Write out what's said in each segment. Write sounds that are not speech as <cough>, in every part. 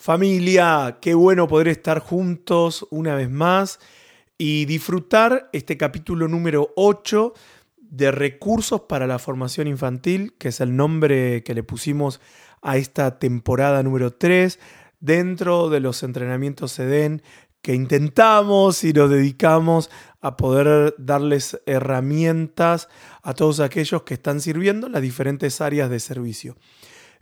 Familia, qué bueno poder estar juntos una vez más y disfrutar este capítulo número 8 de recursos para la formación infantil, que es el nombre que le pusimos a esta temporada número 3, dentro de los entrenamientos SEDEN que intentamos y nos dedicamos a poder darles herramientas a todos aquellos que están sirviendo en las diferentes áreas de servicio.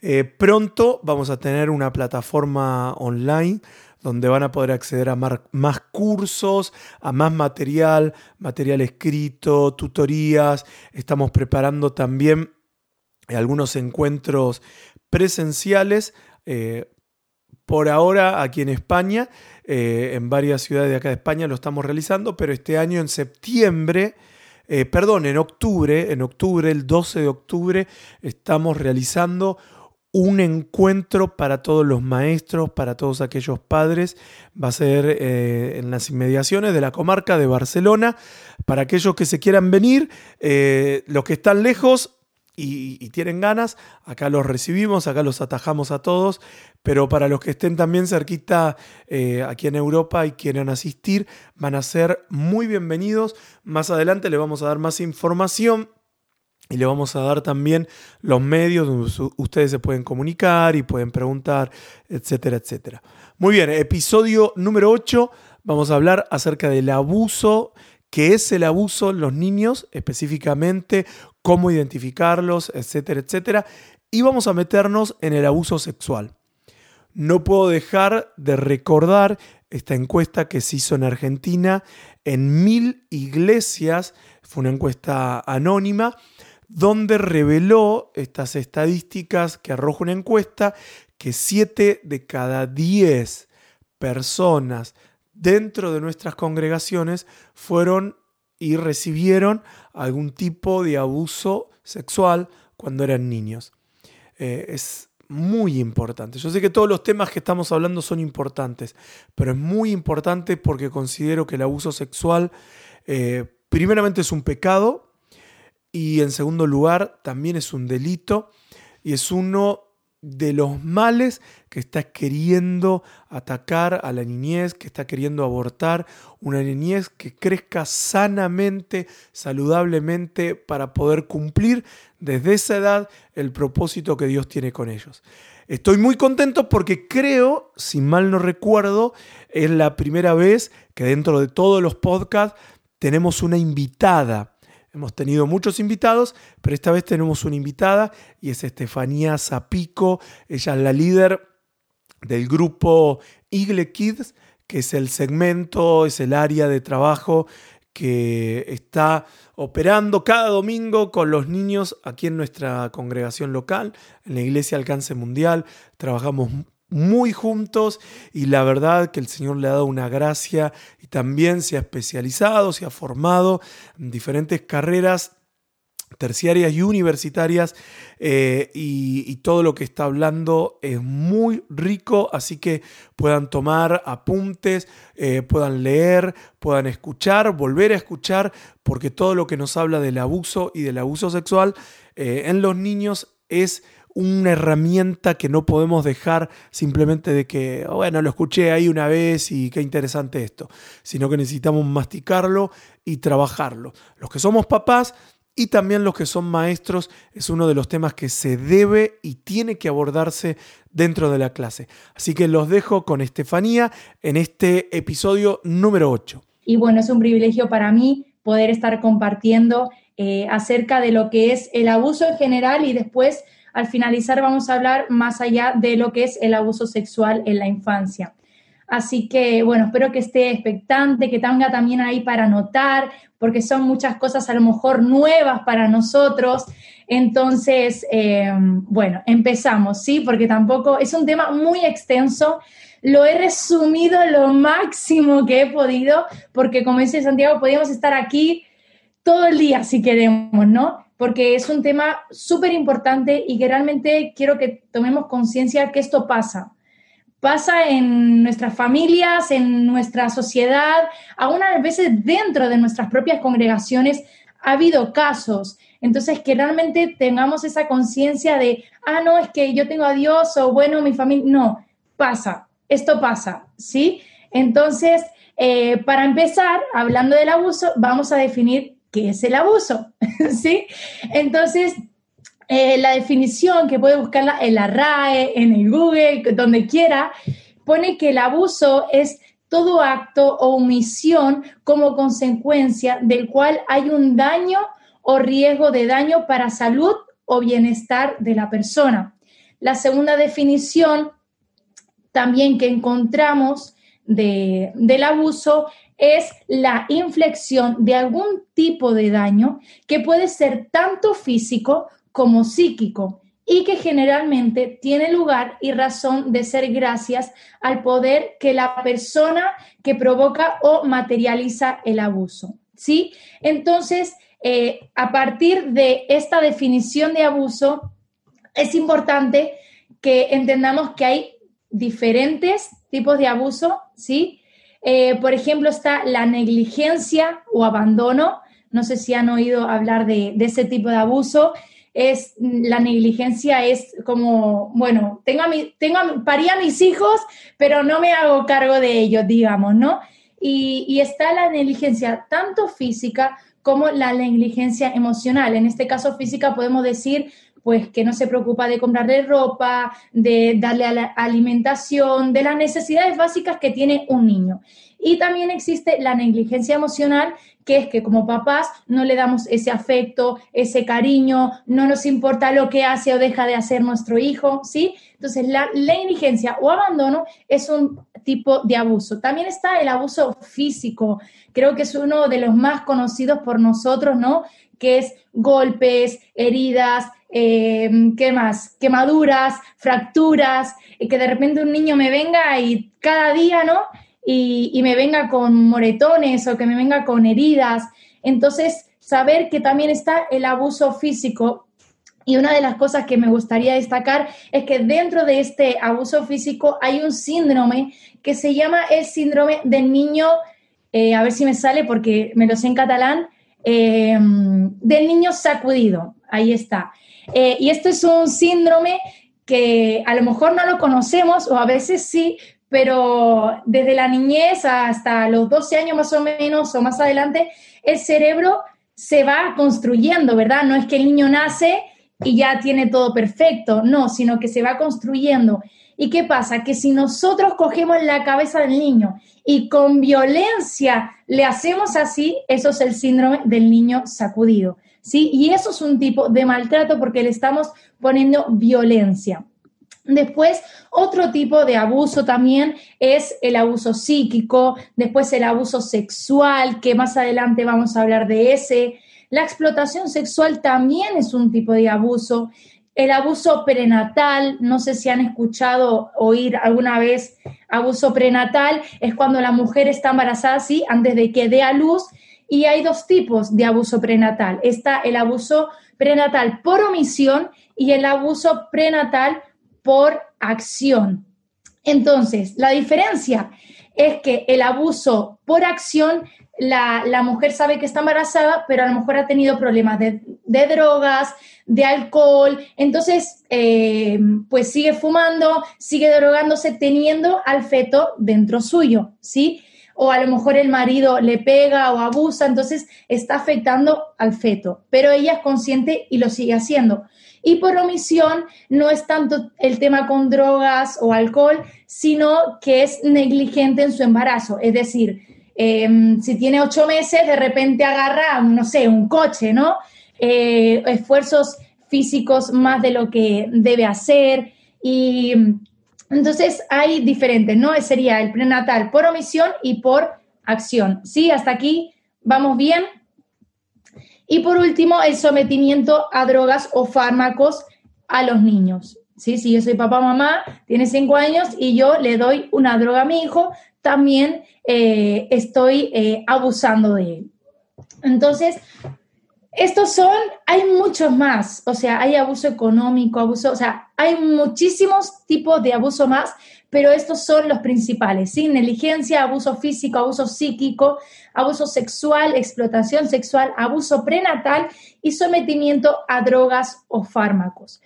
Eh, pronto vamos a tener una plataforma online donde van a poder acceder a más cursos, a más material, material escrito, tutorías. Estamos preparando también algunos encuentros presenciales. Eh, por ahora aquí en España, eh, en varias ciudades de acá de España lo estamos realizando, pero este año en septiembre, perdón, en octubre, en octubre, el 12 de octubre, estamos realizando un encuentro para todos los maestros, para todos aquellos padres. Va a ser eh, en las inmediaciones de la comarca de Barcelona. Para aquellos que se quieran venir, eh, los que están lejos y, tienen ganas, acá los recibimos, acá los atajamos a todos. Pero para los que estén también cerquita eh, aquí en Europa y quieran asistir, van a ser muy bienvenidos. Más adelante les vamos a dar más información y le vamos a dar también los medios donde ustedes se pueden comunicar y pueden preguntar, etcétera, etcétera. Muy bien, episodio número 8. Vamos a hablar acerca del abuso, qué es el abuso los niños, específicamente cómo identificarlos, etcétera, etcétera. Y vamos a meternos en el abuso sexual. No puedo dejar de recordar esta encuesta que se hizo en Argentina en mil iglesias. Fue una encuesta anónima donde reveló estas estadísticas que arroja una encuesta que 7 de cada 10 personas dentro de nuestras congregaciones fueron y recibieron algún tipo de abuso sexual cuando eran niños. Eh, es muy importante. Yo sé que todos los temas que estamos hablando son importantes, pero es muy importante porque considero que el abuso sexual eh, primeramente es un pecado, y en segundo lugar también es un delito y es uno de los males que está queriendo atacar a la niñez, que está queriendo abortar una niñez que crezca sanamente, saludablemente, para poder cumplir desde esa edad el propósito que Dios tiene con ellos. Estoy muy contento porque creo, si mal no recuerdo, es la primera vez que dentro de todos los podcasts tenemos una invitada Hemos tenido muchos invitados, pero esta vez tenemos una invitada y es Estefanía Zapico. Ella es la líder del grupo Igle Kids, que es el segmento, es el área de trabajo que está operando cada domingo con los niños aquí en nuestra congregación local, en la Iglesia Alcance Mundial. Trabajamos muy juntos y la verdad que el Señor le ha dado una gracia y también se ha especializado, se ha formado en diferentes carreras terciarias y universitarias eh, y, todo lo que está hablando es muy rico, así que puedan tomar apuntes, eh, puedan leer, puedan escuchar, volver a escuchar, porque todo lo que nos habla del abuso y del abuso sexual eh, en los niños es una herramienta que no podemos dejar simplemente de que, bueno, lo escuché ahí una vez y qué interesante esto, sino que necesitamos masticarlo y trabajarlo. Los que somos papás y también los que son maestros es uno de los temas que se debe y tiene que abordarse dentro de la clase. Así que los dejo con Estefanía en este episodio número 8. Y bueno, es un privilegio para mí poder estar compartiendo eh, acerca de lo que es el abuso en general y después al finalizar vamos a hablar más allá de lo que es el abuso sexual en la infancia. Así que, bueno, espero que esté expectante, que tenga también ahí para anotar, porque son muchas cosas a lo mejor nuevas para nosotros. Entonces, eh, bueno, empezamos, ¿sí? Porque tampoco es un tema muy extenso. Lo he resumido lo máximo que he podido, porque como dice Santiago, podríamos estar aquí todo el día si queremos, ¿no? Porque es un tema súper importante y que realmente quiero que tomemos conciencia que esto pasa. Pasa en nuestras familias, en nuestra sociedad, algunas veces dentro de nuestras propias congregaciones ha habido casos. Entonces, que realmente tengamos esa conciencia de, ah, no, es que yo tengo a Dios o bueno, mi familia. No, pasa. esto pasa, ¿sí? Entonces, eh, para empezar, hablando del abuso, vamos a definir qué es el abuso, <laughs> ¿sí? Entonces, eh, la definición que puede buscarla en la RAE, en el Google, donde quiera, pone que el abuso es todo acto o omisión como consecuencia del cual hay un daño o riesgo de daño para salud o bienestar de la persona. La segunda definición también que encontramos del abuso es la inflexión de algún tipo de daño que puede ser tanto físico como psíquico y que generalmente tiene lugar y razón de ser gracias al poder que la persona que provoca o materializa el abuso. ¿Sí? Entonces, eh, a partir de esta definición de abuso, es importante que entendamos que hay diferentes tipos de abuso, ¿sí? Eh, por ejemplo, está la negligencia o abandono. No sé si han oído hablar de, ese tipo de abuso es la negligencia es como, bueno, tengo a mi, tengo a, mis hijos, pero no me hago cargo de ellos, digamos, ¿no? Y está la negligencia tanto física como la negligencia emocional. En este caso física podemos decir pues que no se preocupa de comprarle ropa, de darle la alimentación, de las necesidades básicas que tiene un niño. Y también existe la negligencia emocional, que es que como papás no le damos ese afecto, ese cariño, no nos importa lo que hace o deja de hacer nuestro hijo, ¿sí? Entonces, la, negligencia o abandono es un tipo de abuso. También está el abuso físico, creo que es uno de los más conocidos por nosotros, ¿no? Que es golpes, heridas, eh, ¿qué más? Quemaduras, fracturas, y que de repente un niño me venga y cada día, ¿no? y, me venga con moretones o que me venga con heridas. Entonces, saber que también está el abuso físico. Y una de las cosas que me gustaría destacar es que dentro de este abuso físico hay un síndrome que se llama el síndrome del niño, eh, a ver si me sale porque me lo sé en catalán, eh, del niño sacudido. Ahí está. Eh, y esto es un síndrome que a lo mejor no lo conocemos o a veces sí, pero desde la niñez hasta los 12 años más o menos o más adelante, el cerebro se va construyendo, ¿verdad? No es que el niño nace y ya tiene todo perfecto, no, sino que se va construyendo. ¿Y qué pasa? Que si nosotros cogemos la cabeza del niño y con violencia le hacemos así, eso es el síndrome del niño sacudido, ¿sí? Y eso es un tipo de maltrato porque le estamos poniendo violencia. Después, otro tipo de abuso también es el abuso psíquico, después el abuso sexual, que más adelante vamos a hablar de ese. La explotación sexual también es un tipo de abuso. El abuso prenatal, no sé si han escuchado oír alguna vez abuso prenatal, es cuando la mujer está embarazada, sí, antes de que dé a luz. Y hay dos tipos de abuso prenatal. Está el abuso prenatal por omisión y el abuso prenatal por acción. Entonces, la diferencia es que el abuso por acción, la, mujer sabe que está embarazada, pero a lo mejor ha tenido problemas de, drogas, de alcohol, entonces, eh, pues sigue fumando, sigue drogándose, teniendo al feto dentro suyo, ¿sí? O a lo mejor el marido le pega o abusa, entonces está afectando al feto, pero ella es consciente y lo sigue haciendo. Y por omisión no es tanto el tema con drogas o alcohol, sino que es negligente en su embarazo. Es decir, em, si tiene ocho meses, de repente agarra, no sé, un coche, ¿no? Eh, esfuerzos físicos más de lo que debe hacer. Y entonces hay diferentes, ¿no? Sería el prenatal por omisión y por acción. ¿Sí? Hasta aquí vamos bien. Y por último, el sometimiento a drogas o fármacos a los niños. ¿Sí? Si yo soy papá mamá, tiene cinco años y yo le doy una droga a mi hijo, también eh, estoy eh, abusando de él. Entonces, estos son, hay muchos más, o sea, hay abuso económico, abuso, o sea, hay muchísimos tipos de abuso más, pero estos son los principales. Negligencia, abuso físico, abuso psíquico, abuso sexual, explotación sexual, abuso prenatal y sometimiento a drogas o fármacos.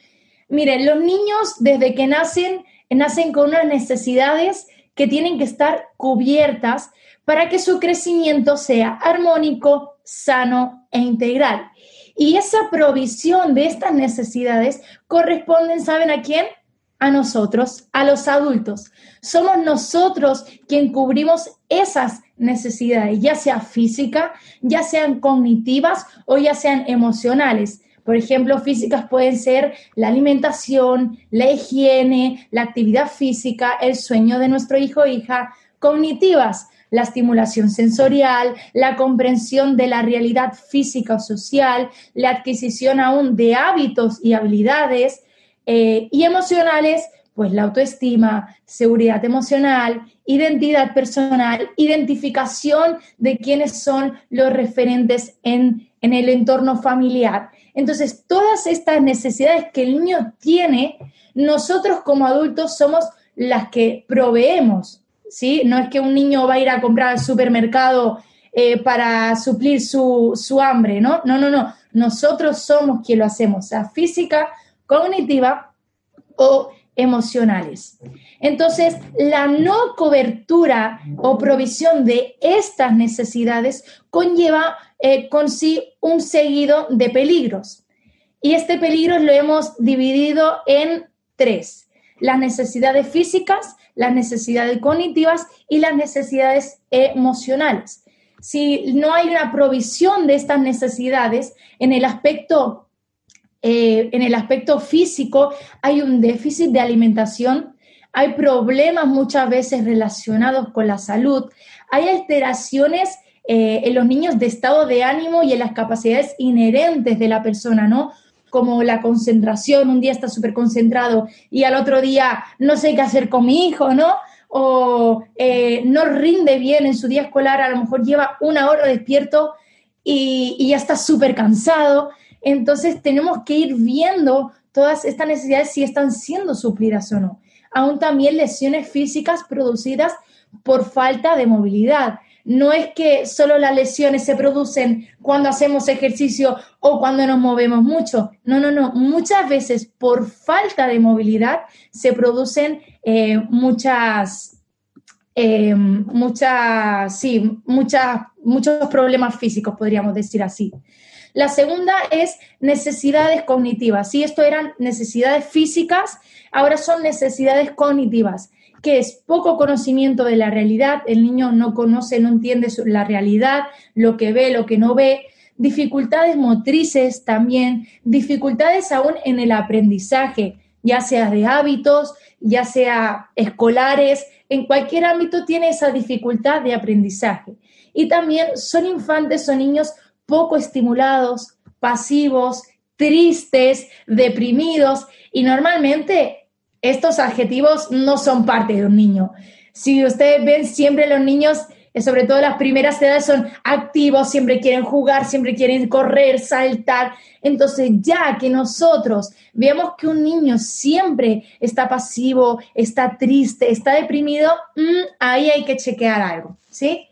Miren, los niños desde que nacen, nacen con unas necesidades que tienen que estar cubiertas para que su crecimiento sea armónico, sano e integral. Y esa provisión de estas necesidades corresponden, ¿saben a quién? A nosotros, a los adultos. Somos nosotros quien cubrimos esas necesidades, ya sea física, ya sean cognitivas o ya sean emocionales. Por ejemplo, físicas pueden ser la alimentación, la higiene, la actividad física, el sueño de nuestro hijo o hija. Cognitivas, la estimulación sensorial, la comprensión de la realidad física o social, la adquisición aún de hábitos y habilidades. Eh, y emocionales, pues la autoestima, seguridad emocional, identidad personal, identificación de quiénes son los referentes en, en el entorno familiar. Entonces, todas estas necesidades que el niño tiene, nosotros como adultos somos las que proveemos, ¿sí? No es que un niño va a ir a comprar al supermercado eh, para suplir su, su, hambre, ¿no? No, no, no. Nosotros somos quien lo hacemos, sea física, cognitiva o emocionales. Entonces, la no cobertura o provisión de estas necesidades conlleva eh, con sí un seguido de peligros. Y este peligro lo hemos dividido en tres. Las necesidades físicas, las necesidades cognitivas y las necesidades emocionales. Si no hay una provisión de estas necesidades en el aspecto eh, en el aspecto físico hay un déficit de alimentación, hay problemas muchas veces relacionados con la salud, hay alteraciones eh, en los niños de estado de ánimo y en las capacidades inherentes de la persona, ¿no? Como la concentración, un día está súper concentrado y al otro día no sé qué hacer con mi hijo, ¿no? O eh, no rinde bien en su día escolar, a lo mejor lleva una hora despierto y, y ya está súper cansado. Entonces tenemos que ir viendo todas estas necesidades si están siendo suplidas o no. Aún también lesiones físicas producidas por falta de movilidad no es que solo las lesiones se producen cuando hacemos ejercicio o cuando nos movemos mucho. No, no, no. Muchas veces por falta de movilidad se producen eh, muchas, eh, muchas, sí, muchas, muchos problemas físicos, podríamos decir así. La segunda es necesidades cognitivas. Si esto eran necesidades físicas, ahora son necesidades cognitivas que es poco conocimiento de la realidad, el niño no conoce, no entiende la realidad, lo que ve, lo que no ve, dificultades motrices también, dificultades aún en el aprendizaje, ya sea de hábitos, ya sea escolares, en cualquier ámbito tiene esa dificultad de aprendizaje. Y también son infantes, son niños poco estimulados, pasivos, tristes, deprimidos y normalmente estos adjetivos no son parte de un niño. Si ustedes ven, siempre los niños, eh, sobre todo las primeras edades, son activos, siempre quieren jugar, siempre quieren correr, saltar. Entonces, ya que nosotros vemos que un niño siempre está pasivo, está triste, está deprimido, mm, ahí hay que chequear algo, ¿sí?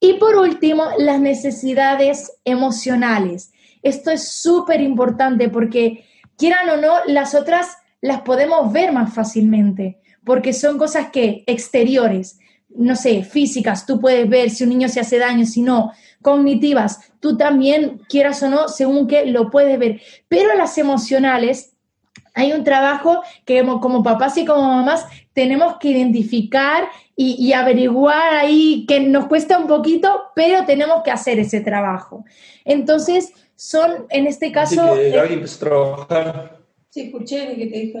Y por último, las necesidades emocionales. Esto es súper importante porque, quieran o no, las otras las podemos ver más fácilmente, porque son cosas que exteriores, no sé, físicas, tú puedes ver si un niño se hace daño, si no, cognitivas, tú también, quieras o no, según que lo puedes ver, pero las emocionales, hay un trabajo que como, papás y como mamás tenemos que identificar y, averiguar ahí que nos cuesta un poquito, pero tenemos que hacer ese trabajo. Entonces, son en este caso... Sí, escuché que te dijo.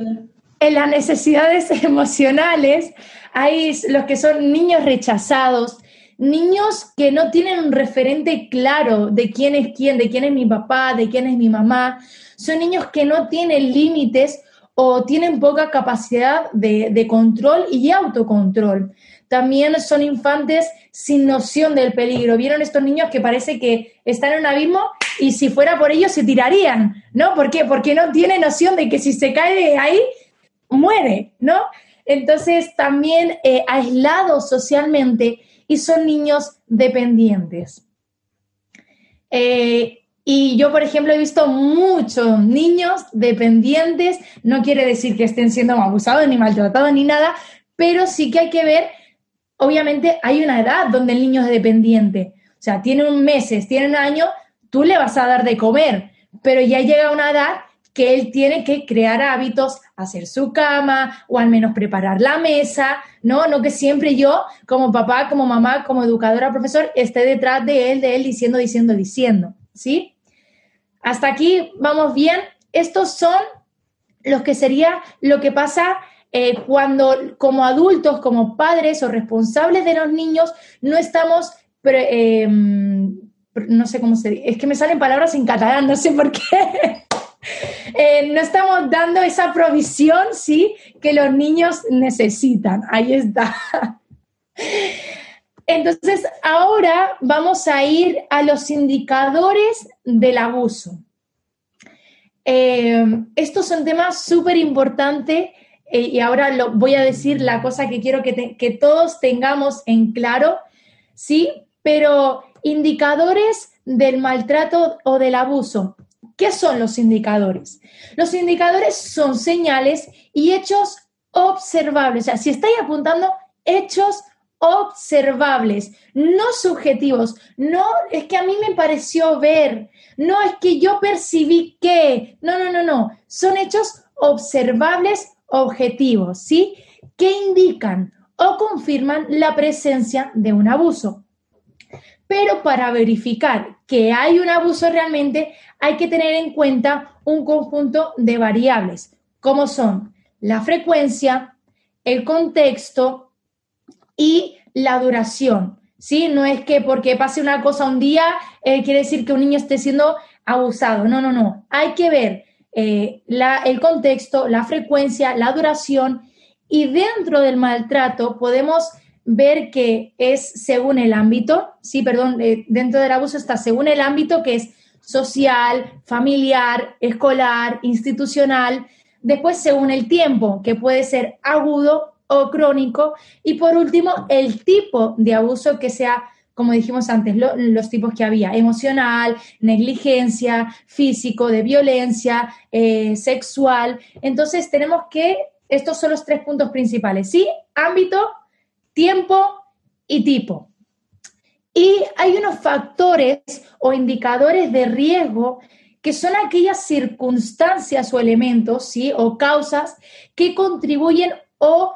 En las necesidades <laughs> emocionales hay los que son niños rechazados, niños que no tienen un referente claro de quién es quién, de quién es mi papá, de quién es mi mamá. Son niños que no tienen límites o tienen poca capacidad de, de control y autocontrol. También son infantes sin noción del peligro. ¿Vieron estos niños que parece que están en un abismo y si fuera por ellos se tirarían? ¿No? ¿Por qué? Porque no tiene noción de que si se cae ahí, muere, ¿no? Entonces, también eh, aislados socialmente y son niños dependientes. Eh, y yo, por ejemplo, he visto muchos niños dependientes, no quiere decir que estén siendo abusados ni maltratados ni nada, pero sí que hay que ver obviamente hay una edad donde el niño es dependiente. O sea, tiene un meses, tiene un año, tú le vas a dar de comer, pero ya llega una edad que él tiene que crear hábitos, hacer su cama o al menos preparar la mesa, ¿no? No que siempre yo, como papá, como mamá, como educadora, profesor, esté detrás de él, de él, diciendo, diciendo, diciendo, ¿sí? Hasta aquí vamos bien. Estos son los que sería lo que pasa eh, cuando como adultos, como padres o responsables de los niños, no estamos... Em, no sé cómo se dice, es que me salen palabras en catalán, no sé por qué. <laughs> Eh, no estamos dando esa provisión, sí, que los niños necesitan. Ahí está. <laughs> Entonces, ahora vamos a ir a los indicadores del abuso. Eh, estos son temas súper importantes eh, y ahora lo, voy a decir la cosa que quiero que, que todos tengamos en claro, ¿sí? Pero indicadores del maltrato o del abuso. ¿Qué son los indicadores? Los indicadores son señales y hechos observables. O sea, si estáis apuntando hechos observables, no subjetivos. No es que a mí me pareció ver, no es que yo percibí que. No, no, no, no. Son hechos observables objetivos, ¿sí? Que indican o confirman la presencia de un abuso. Pero para verificar que hay un abuso realmente, hay que tener en cuenta un conjunto de variables, como son la frecuencia, el contexto y la duración. ¿sí? No es que porque pase una cosa un día eh, quiere decir que un niño esté siendo abusado. No, no, no. Hay que ver eh, el contexto, la frecuencia, la duración y dentro del maltrato podemos ver que es según el ámbito, sí, perdón, eh, dentro del abuso está según el ámbito que es social, familiar, escolar, institucional, después según el tiempo, que puede ser agudo o crónico, y por último, el tipo de abuso que sea, como dijimos antes, los tipos que había, emocional, negligencia, físico, de violencia, eh, sexual. Entonces tenemos que, estos son los tres puntos principales, ¿sí? Ámbito, tiempo y tipo. Y hay unos factores o indicadores de riesgo que son aquellas circunstancias o elementos, ¿sí? O causas que contribuyen o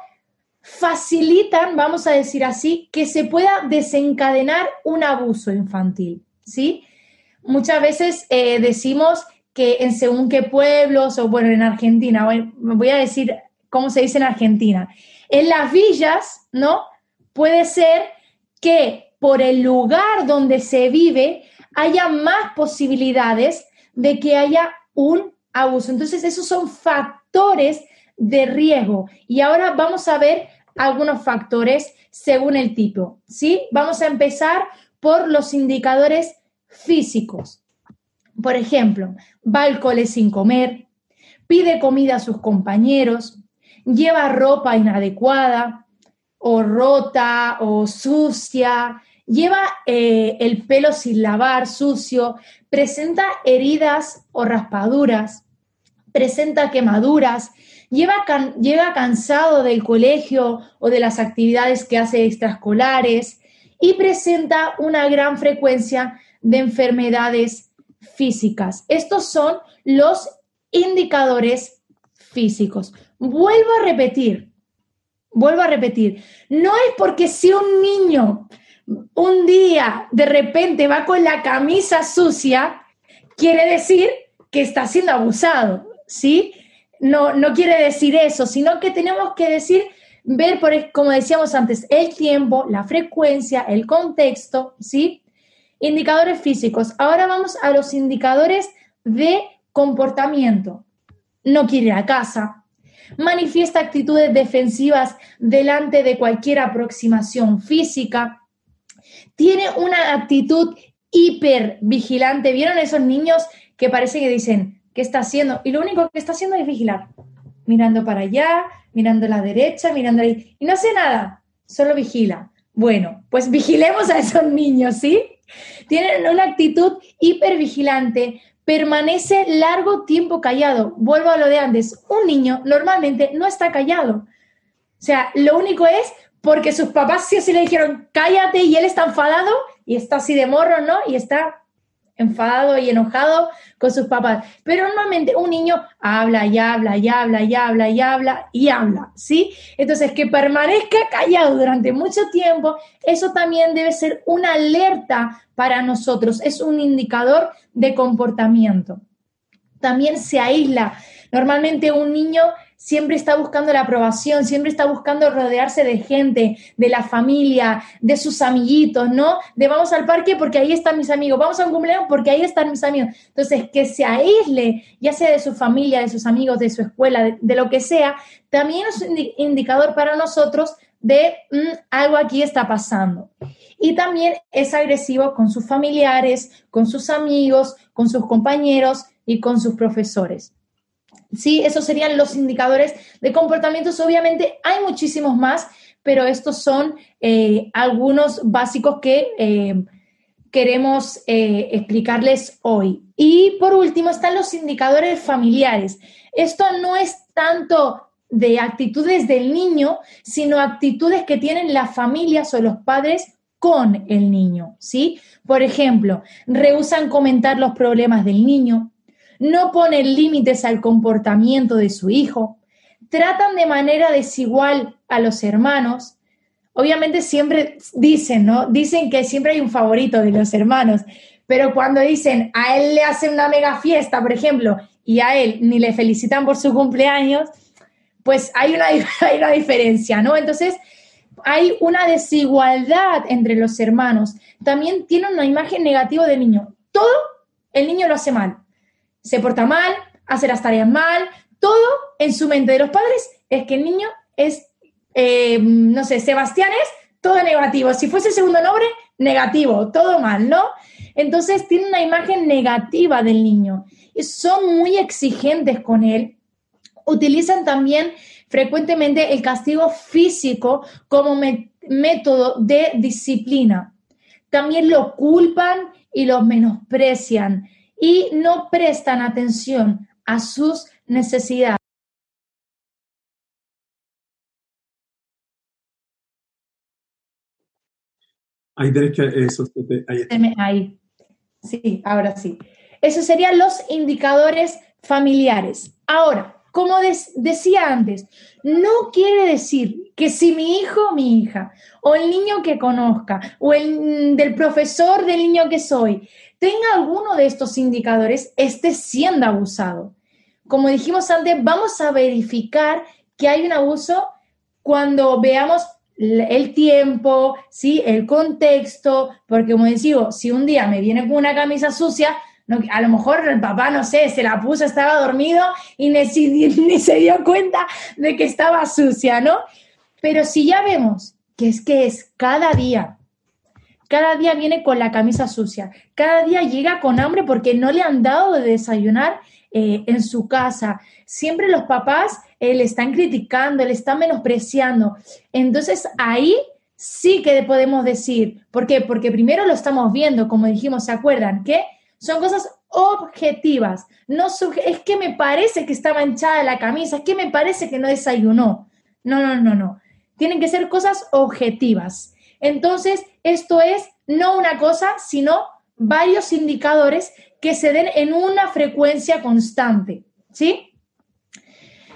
facilitan, vamos a decir así, que se pueda desencadenar un abuso infantil, ¿sí? Muchas veces eh, decimos que en según qué pueblos, o bueno, en Argentina, voy a decir cómo se dice en Argentina, en las villas, ¿no? Puede ser que por el lugar donde se vive haya más posibilidades de que haya un abuso. Entonces, esos son factores de riesgo. Y ahora vamos a ver algunos factores según el tipo. ¿sí? Vamos a empezar por los indicadores físicos. Por ejemplo, va al cole sin comer, pide comida a sus compañeros, lleva ropa inadecuada o rota o sucia, lleva eh, el pelo sin lavar, sucio, presenta heridas o raspaduras, presenta quemaduras, lleva llega cansado del colegio o de las actividades que hace extraescolares. Y presenta una gran frecuencia de enfermedades físicas. Estos son los indicadores físicos. Vuelvo a repetir, vuelvo a repetir, no es porque si un niño un día de repente va con la camisa sucia, quiere decir que está siendo abusado, ¿sí? No, no quiere decir eso, sino que tenemos que decir, ver, por, como decíamos antes, el tiempo, la frecuencia, el contexto, ¿sí? Indicadores físicos. Ahora vamos a los indicadores de comportamiento. No quiere ir a casa, manifiesta actitudes defensivas delante de cualquier aproximación física, tiene una actitud hiper vigilante. ¿Vieron esos niños que parece que dicen, ¿qué está haciendo? Y lo único que está haciendo es vigilar, mirando para allá, mirando a la derecha, mirando ahí, y no hace nada, solo vigila. Bueno, pues vigilemos a esos niños, ¿sí? Tienen una actitud hipervigilante, permanece largo tiempo callado. Vuelvo a lo de antes, un niño normalmente no está callado. O sea, lo único es porque sus papás sí o sí le dijeron, cállate, y él está enfadado y está así de morro, ¿no? Y está enfadado y enojado con sus papás. Pero normalmente un niño habla y habla y habla y habla y habla y habla, ¿sí? Entonces, que permanezca callado durante mucho tiempo, eso también debe ser una alerta para nosotros, es un indicador de comportamiento. También se aísla. Normalmente un niño siempre está buscando la aprobación, siempre está buscando rodearse de gente, de la familia, de sus amiguitos, ¿no? De vamos al parque porque ahí están mis amigos, vamos a un cumpleaños porque ahí están mis amigos. Entonces, que se aísle, ya sea de su familia, de sus amigos, de su escuela, de, lo que sea, también es un indicador para nosotros de mm, algo aquí está pasando. Y también es agresivo con sus familiares, con sus amigos, con sus compañeros y con sus profesores. Sí, esos serían los indicadores de comportamientos. Obviamente hay muchísimos más, pero estos son eh, algunos básicos que eh, queremos eh, explicarles hoy. Y por último están los indicadores familiares. Esto no es tanto de actitudes del niño, sino actitudes que tienen las familias o los padres con el niño, ¿sí? Por ejemplo, rehusan comentar los problemas del niño, no ponen límites al comportamiento de su hijo, tratan de manera desigual a los hermanos. Obviamente siempre dicen, ¿no? Dicen que siempre hay un favorito de los hermanos, pero cuando dicen a él le hacen una mega fiesta, por ejemplo, y a él ni le felicitan por su cumpleaños, pues hay una, <laughs> hay una diferencia, ¿no? Entonces, hay una desigualdad entre los hermanos. También tiene una imagen negativa del niño. Todo el niño lo hace mal se porta mal, hace las tareas mal, todo en su mente de los padres es que el niño es, eh, no sé, Sebastián es todo negativo. Si fuese segundo nombre, negativo, todo mal, ¿no? Entonces tiene una imagen negativa del niño. Y son muy exigentes con él. Utilizan también frecuentemente el castigo físico como método de disciplina. También lo culpan y lo menosprecian y no prestan atención a sus necesidades. Ahí tenés que eso, ahí, ahí. Sí, ahora sí. Esos serían los indicadores familiares. Ahora, como decía antes, no quiere decir que si mi hijo, mi hija, o el niño que conozca, o el del profesor del niño que soy, tenga alguno de estos indicadores, esté siendo abusado. Como dijimos antes, vamos a verificar que hay un abuso cuando veamos el tiempo, ¿sí? el contexto, porque como digo, si un día me viene con una camisa sucia, a lo mejor el papá, no sé, se la puso, estaba dormido y ni, <laughs> ni se dio cuenta de que estaba sucia, ¿no? Pero si ya vemos que es que es cada día, cada día viene con la camisa sucia, cada día llega con hambre porque no le han dado de desayunar eh, en su casa. Siempre los papás eh, le están criticando, le están menospreciando. Entonces ahí sí que podemos decir, ¿por qué? Porque primero lo estamos viendo, como dijimos, ¿se acuerdan? Que son cosas objetivas. No es que me parece que está manchada la camisa, es que me parece que no desayunó. No, no, no, no. Tienen que ser cosas objetivas. Entonces, esto es no una cosa, sino varios indicadores que se den en una frecuencia constante, ¿sí?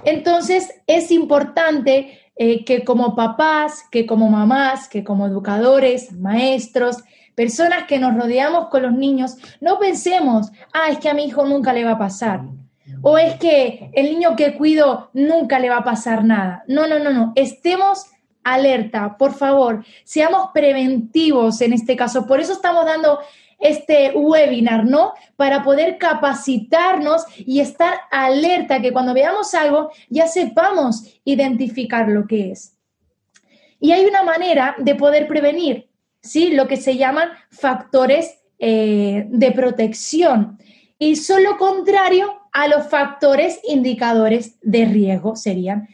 Entonces, es importante eh, que como papás, que como mamás, que como educadores, maestros, personas que nos rodeamos con los niños, no pensemos, ah, es que a mi hijo nunca le va a pasar. O es que el niño que cuido nunca le va a pasar nada. No, no, no, no. Estemos alerta, por favor, seamos preventivos en este caso. Por eso estamos dando este webinar, ¿no? Para poder capacitarnos y estar alerta, que cuando veamos algo ya sepamos identificar lo que es. Y hay una manera de poder prevenir, ¿sí? Lo que se llaman factores eh, de protección. Y son lo contrario a los factores indicadores de riesgo, serían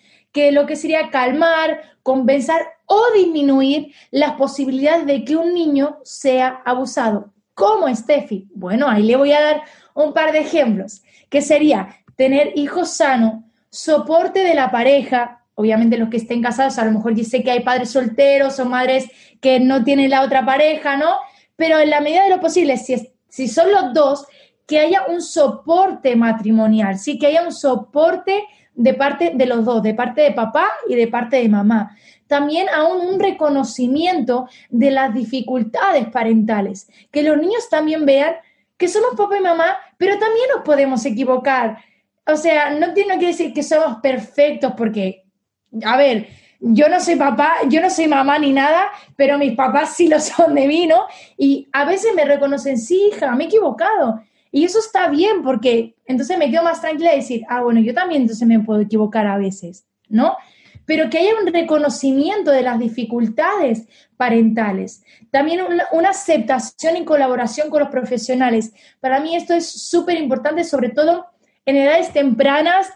lo que sería calmar, compensar o disminuir las posibilidades de que un niño sea abusado. ¿Cómo, Steffi? Bueno, ahí le voy a dar un par de ejemplos, que sería tener hijos sanos, soporte de la pareja, obviamente los que estén casados, a lo mejor dice que hay padres solteros o madres que no tienen la otra pareja, ¿no? Pero en la medida de lo posible, si, si son los dos, que haya un soporte matrimonial, sí, que haya un soporte de parte de los dos, de parte de papá y de parte de mamá. También aún un reconocimiento de las dificultades parentales, que los niños también vean que somos papá y mamá, pero también nos podemos equivocar. O sea, no tiene que decir que somos perfectos porque, a ver, yo no soy papá, yo no soy mamá ni nada, pero mis papás sí lo son de mí, ¿no? Y a veces me reconocen, sí, hija, me he equivocado. Y eso está bien porque entonces me quedo más tranquila de decir, ah, bueno, yo también entonces me puedo equivocar a veces, ¿no? Pero que haya un reconocimiento de las dificultades parentales. También una, aceptación y colaboración con los profesionales. Para mí esto es súper importante, sobre todo en edades tempranas,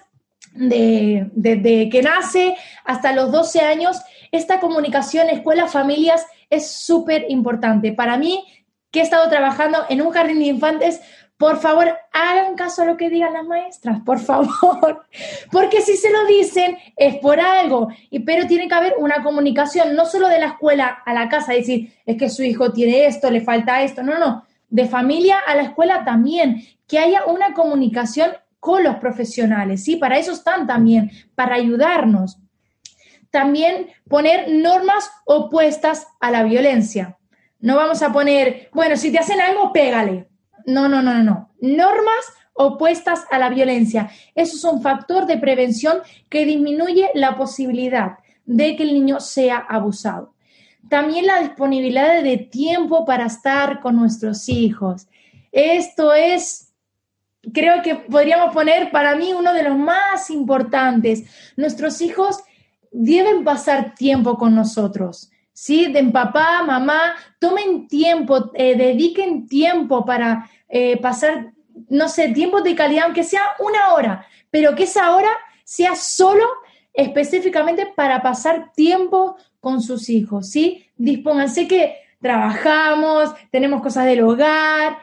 de, desde que nace hasta los 12 años, esta comunicación escuela-familias es súper importante. Para mí, que he estado trabajando en un jardín de infantes, por favor, hagan caso a lo que digan las maestras, por favor. <laughs> Porque si se lo dicen es por algo. Y, pero tiene que haber una comunicación, no solo de la escuela a la casa, decir, es que su hijo tiene esto, le falta esto. No, no. De familia a la escuela también. Que haya una comunicación con los profesionales, ¿sí? Para eso están también, para ayudarnos. También poner normas opuestas a la violencia. No vamos a poner, bueno, si te hacen algo, pégale no, no, no, no, Normas opuestas a la violencia. Eso es un factor de prevención que disminuye la posibilidad de que el niño sea abusado. También la disponibilidad de tiempo para estar con nuestros hijos. Esto es, creo que podríamos poner para mí uno de los más importantes. Nuestros hijos deben pasar tiempo con nosotros. ¿Sí? De papá, mamá, tomen tiempo, eh, dediquen tiempo para eh, pasar, no sé, tiempo de calidad, aunque sea una hora, pero que esa hora sea solo específicamente para pasar tiempo con sus hijos, ¿sí? Dispónganse que trabajamos, tenemos cosas del hogar,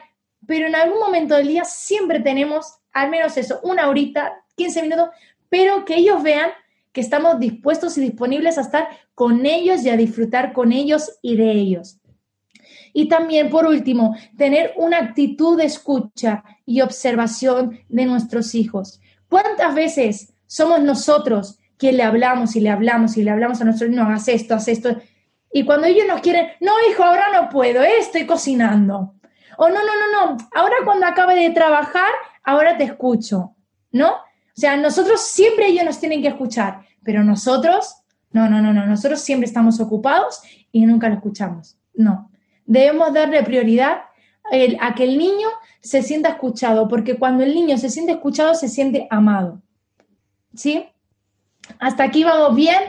pero en algún momento del día siempre tenemos al menos eso, una horita, 15 minutos, pero que ellos vean que estamos dispuestos y disponibles a estar con ellos y a disfrutar con ellos y de ellos. Y también, por último, tener una actitud de escucha y observación de nuestros hijos. ¿Cuántas veces somos nosotros quien le hablamos y le hablamos y le hablamos a nuestros niños, haz esto, haz esto? Y cuando ellos nos quieren, no, hijo, ahora no puedo, eh, estoy cocinando. O no, no, no, no, ahora cuando acabe de trabajar, ahora te escucho, ¿no? O sea, nosotros siempre ellos nos tienen que escuchar, pero nosotros, no, no, no, no, nosotros siempre estamos ocupados y nunca lo escuchamos. No, debemos darle prioridad a que el niño se sienta escuchado, porque cuando el niño se siente escuchado, se siente amado. ¿Sí? ¿Hasta aquí vamos bien?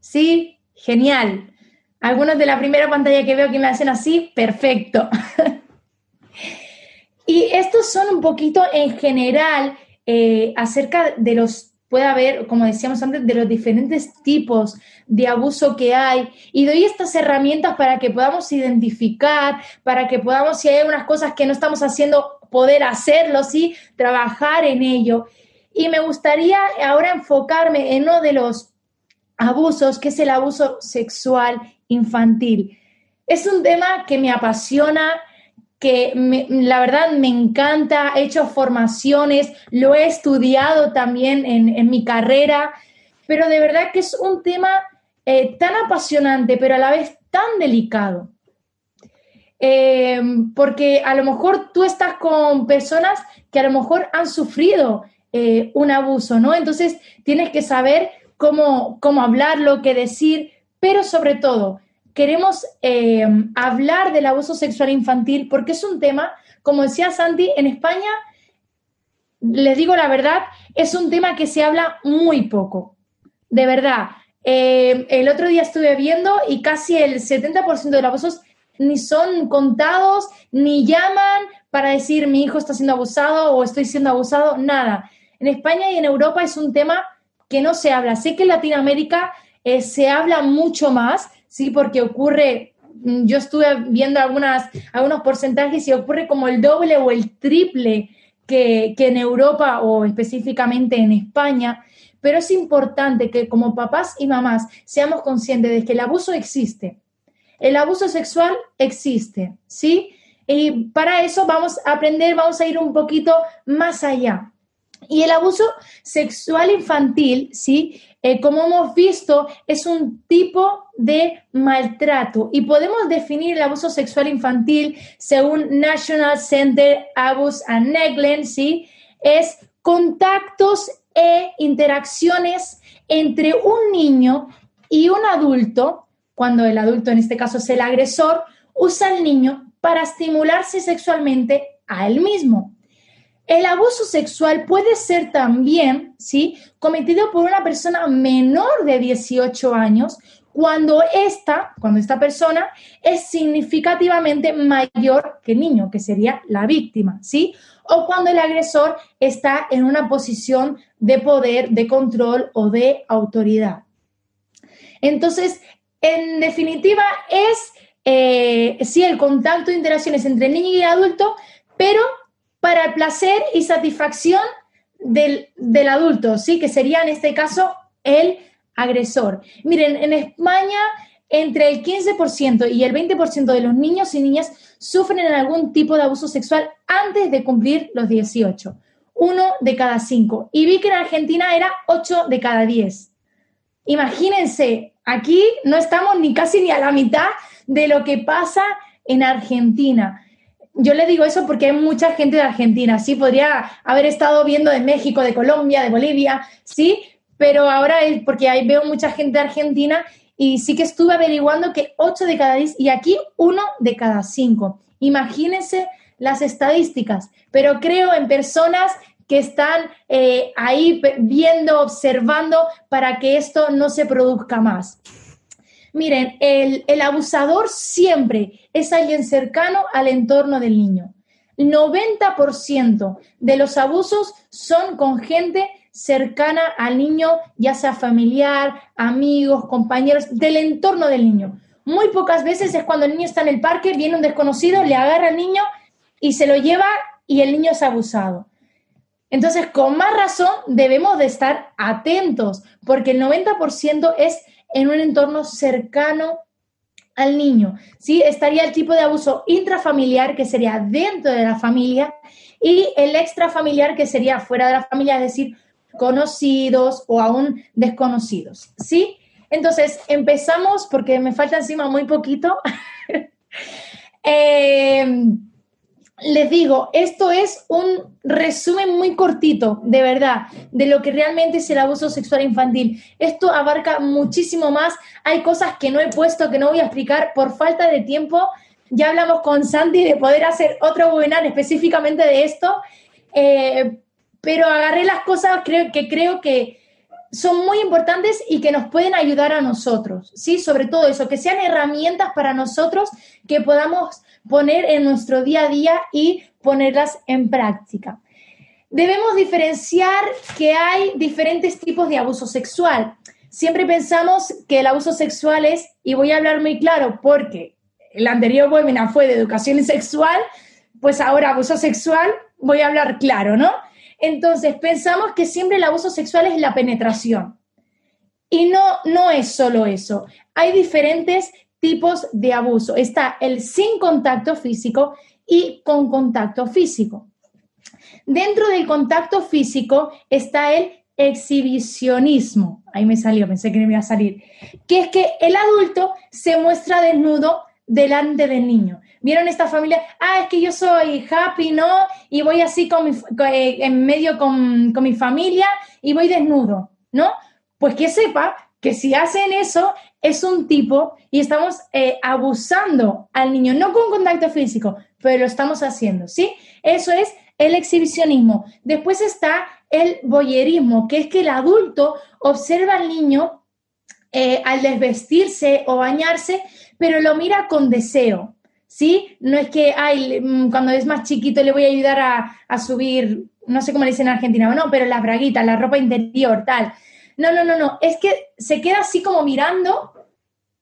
Sí, genial. Algunos de la primera pantalla que veo que me hacen así, perfecto. <laughs> y estos son un poquito en general eh, acerca de los, puede haber, como decíamos antes, de los diferentes tipos de abuso que hay. Y doy estas herramientas para que podamos identificar, para que podamos, si hay unas cosas que no estamos haciendo, poder hacerlo, ¿sí? Trabajar en ello. Y me gustaría ahora enfocarme en uno de los abusos, que es el abuso sexual infantil. Es un tema que me apasiona, que la verdad me encanta, he hecho formaciones, lo he estudiado también en, mi carrera, pero de verdad que es un tema eh, tan apasionante, pero a la vez tan delicado. Eh, porque a lo mejor tú estás con personas que a lo mejor han sufrido eh, un abuso, ¿no? Entonces tienes que saber cómo, cómo hablarlo, qué decir, pero sobre todo, queremos eh, hablar del abuso sexual infantil porque es un tema, como decía Santi, en España, les digo la verdad, es un tema que se habla muy poco, de verdad. Eh, el otro día estuve viendo y casi el 70% de los abusos ni son contados, ni llaman para decir mi hijo está siendo abusado o estoy siendo abusado, nada. En España y en Europa es un tema que no se habla. Sé que en Latinoamérica eh, se habla mucho más, ¿sí? Porque ocurre, mm, yo estuve viendo algunas, algunos porcentajes y ocurre como el doble o el triple que, en Europa o específicamente en España. pero es importante que como papás y mamás seamos conscientes de que el abuso existe. El abuso sexual existe, ¿sí? Y para eso vamos a aprender, vamos a ir un poquito más allá. Y el abuso sexual infantil, ¿sí? Eh, como hemos visto, es un tipo de maltrato y podemos definir el abuso sexual infantil según National Center Abuse and Neglect, ¿sí? Es contactos e interacciones entre un niño y un adulto, cuando el adulto en este caso es el agresor, usa al niño para estimularse sexualmente a él mismo. El abuso sexual puede ser también, ¿sí? Cometido por una persona menor de 18 años cuando esta, cuando esta persona es significativamente mayor que el niño, que sería la víctima, ¿sí? O cuando el agresor está en una posición de poder, de control o de autoridad. Entonces, en definitiva, es eh, sí el contacto de interacciones entre el niño y el adulto, pero para el placer y satisfacción del, adulto, ¿sí? Que sería en este caso el agresor. Miren, en España entre el 15% y el 20% de los niños y niñas sufren algún tipo de abuso sexual antes de cumplir los 18. Uno de cada cinco. Y vi que en Argentina era 8 de cada 10. Imagínense, aquí no estamos ni casi ni a la mitad de lo que pasa en Argentina yo le digo eso porque hay mucha gente de Argentina, sí, podría haber estado viendo de México, de Colombia, de Bolivia, sí, pero ahora es porque ahí veo mucha gente de Argentina y sí que estuve averiguando que 8 de cada 10 y aquí 1 de cada 5. Imagínense las estadísticas, pero creo en personas que están eh, ahí viendo, observando para que esto no se produzca más. Miren, el, abusador siempre es alguien cercano al entorno del niño. 90% de los abusos son con gente cercana al niño, ya sea familiar, amigos, compañeros, del entorno del niño. Muy pocas veces es cuando el niño está en el parque, viene un desconocido, le agarra al niño y se lo lleva y el niño es abusado. Entonces, con más razón, debemos de estar atentos, porque el 90% es en un entorno cercano al niño. ¿sí? Estaría el tipo de abuso intrafamiliar, que sería dentro de la familia, y el extrafamiliar, que sería fuera de la familia, es decir, conocidos o aún desconocidos. ¿sí? Entonces, empezamos, porque me falta encima muy poquito. <laughs> eh, les digo, esto es un resumen muy cortito, de verdad, de lo que realmente es el abuso sexual infantil. Esto abarca muchísimo más. Hay cosas que no he puesto, que no voy a explicar por falta de tiempo. Ya hablamos con Santi de poder hacer otro webinar específicamente de esto, eh, pero agarré las cosas que creo que son muy importantes y que nos pueden ayudar a nosotros, ¿sí? Sobre todo eso, que sean herramientas para nosotros que podamos poner en nuestro día a día y ponerlas en práctica. Debemos diferenciar que hay diferentes tipos de abuso sexual. Siempre pensamos que el abuso sexual es, y voy a hablar muy claro porque el anterior webinar fue de educación sexual, pues ahora abuso sexual, voy a hablar claro, ¿no? Entonces, pensamos que siempre el abuso sexual es la penetración. Y no, no es solo eso. Hay diferentes tipos de abuso. Está el sin contacto físico y con contacto físico. Dentro del contacto físico está el exhibicionismo. Ahí me salió, pensé que no me iba a salir. Que es que el adulto se muestra desnudo delante del niño. ¿Vieron esta familia? Ah, es que yo soy happy, ¿no? Y voy así con eh, en medio con, con mi familia y voy desnudo, ¿no? Pues que sepa que si hacen eso es un tipo y estamos eh, abusando al niño, no con contacto físico, pero lo estamos haciendo, ¿sí? Eso es el exhibicionismo. Después está el boyerismo, que es que el adulto observa al niño eh, al desvestirse o bañarse, pero lo mira con deseo, ¿sí? No es que, ay, mm, cuando es más chiquito le voy a ayudar a, a subir, no sé cómo le dicen en Argentina, no, pero las braguitas, la ropa interior, tal. No, no, no, no, es que se queda así como mirando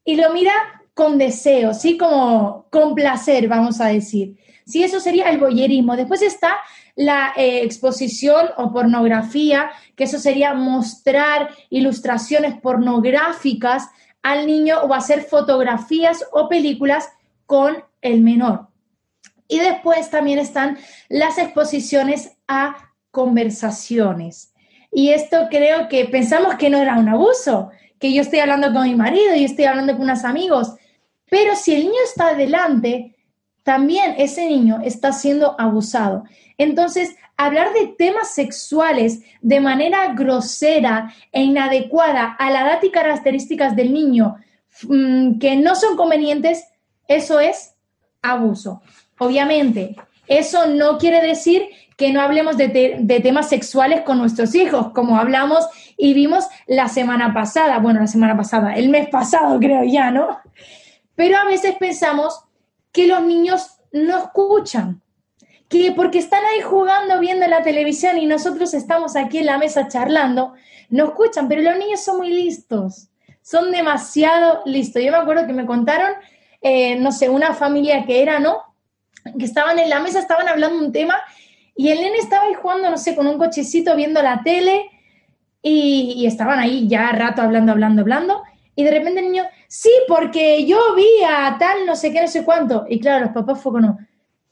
y lo mira con deseo, ¿sí? Como con placer, vamos a decir. Sí, eso sería el boyerismo. Después está la eh, exposición o pornografía, que eso sería mostrar ilustraciones pornográficas al niño o hacer fotografías o películas con el menor. Y después también están las exposiciones a conversaciones. Y esto creo que pensamos que no era un abuso, que yo estoy hablando con mi marido y estoy hablando con unos amigos. Pero si el niño está adelante, también ese niño está siendo abusado. Entonces, hablar de temas sexuales de manera grosera e inadecuada a la edad y características del niño mm, que no son convenientes, eso es abuso. Obviamente, eso no quiere decir que no hablemos de, de, temas sexuales con nuestros hijos, como hablamos y vimos la semana pasada, bueno, la semana pasada, el mes pasado creo ya, ¿no? Pero a veces pensamos que los niños no escuchan, que porque están ahí jugando, viendo la televisión y nosotros estamos aquí en la mesa charlando, no escuchan, pero los niños son muy listos, son demasiado listos. Yo me acuerdo que me contaron, eh, no sé, una familia que era, ¿no? Que estaban en la mesa, estaban hablando un tema y el nene estaba ahí jugando, no sé, con un cochecito viendo la tele y, estaban ahí ya rato hablando, hablando, hablando. Y de repente el niño, sí, porque yo vi a tal, no sé qué, no sé cuánto. Y claro, los papás fue como,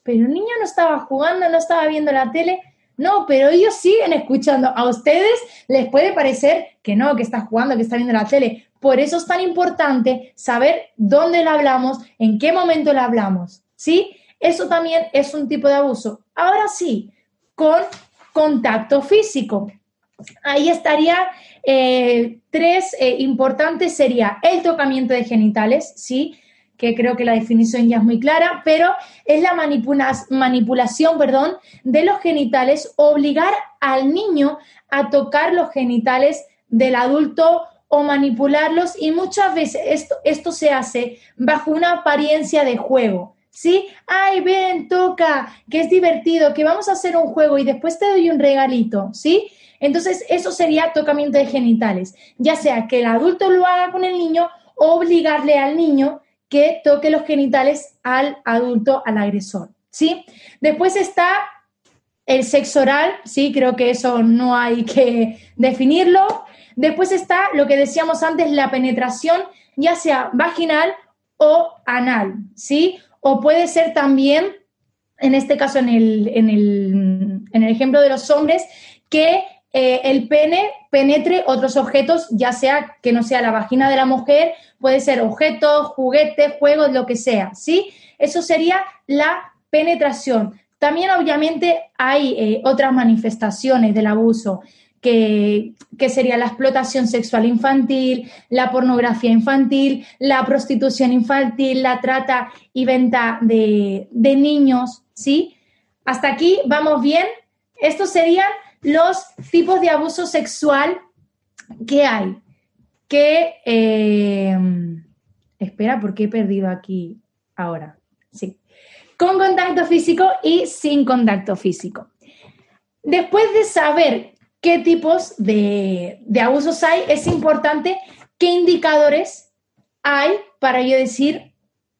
pero el niño no estaba jugando, no estaba viendo la tele. No, pero ellos siguen escuchando. A ustedes les puede parecer que no, que está jugando, que está viendo la tele. Por eso es tan importante saber dónde la hablamos, en qué momento la hablamos. ¿Sí? Eso también es un tipo de abuso. Ahora sí, con contacto físico. Ahí estaría eh, tres eh, importantes, sería el tocamiento de genitales, ¿sí? Que creo que la definición ya es muy clara, pero es la manipulación perdón, de los genitales, obligar al niño a tocar los genitales del adulto o manipularlos y muchas veces esto, esto se hace bajo una apariencia de juego. ¿sí? Ay, ven, toca, que es divertido, que vamos a hacer un juego y después te doy un regalito, ¿sí? Entonces, eso sería tocamiento de genitales, ya sea que el adulto lo haga con el niño o obligarle al niño que toque los genitales al adulto, al agresor, ¿sí? Después está el sexo oral, sí, creo que eso no hay que definirlo. Después está lo que decíamos antes, la penetración, ya sea vaginal o anal, ¿sí? o puede ser también, en este caso en el, en el, ejemplo de los hombres, que eh, el pene penetre otros objetos, ya sea que no sea la vagina de la mujer, puede ser objetos, juguetes, juegos, lo que sea, ¿sí? Eso sería la penetración. También obviamente hay eh, otras manifestaciones del abuso que, sería la explotación sexual infantil, la pornografía infantil, la prostitución infantil, la trata y venta de, niños, ¿sí? Hasta aquí vamos bien. Estos serían los tipos de abuso sexual que hay. Que, eh, espera, porque he perdido aquí ahora. Sí. Con contacto físico y sin contacto físico. Después de saber qué tipos de, abusos hay, es importante qué indicadores hay para yo decir,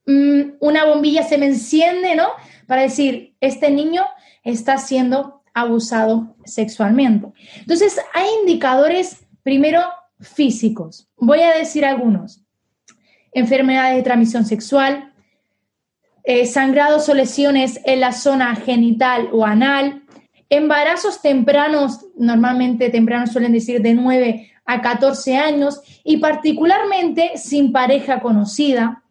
mm, una bombilla se me enciende, ¿no? Para decir, este niño está siendo abusado sexualmente. Entonces, hay indicadores, primero, físicos. Voy a decir algunos. Enfermedades de transmisión sexual, eh, sangrados o lesiones en la zona genital o anal, Embarazos tempranos, normalmente tempranos suelen decir de 9 a 14 años y particularmente sin pareja conocida.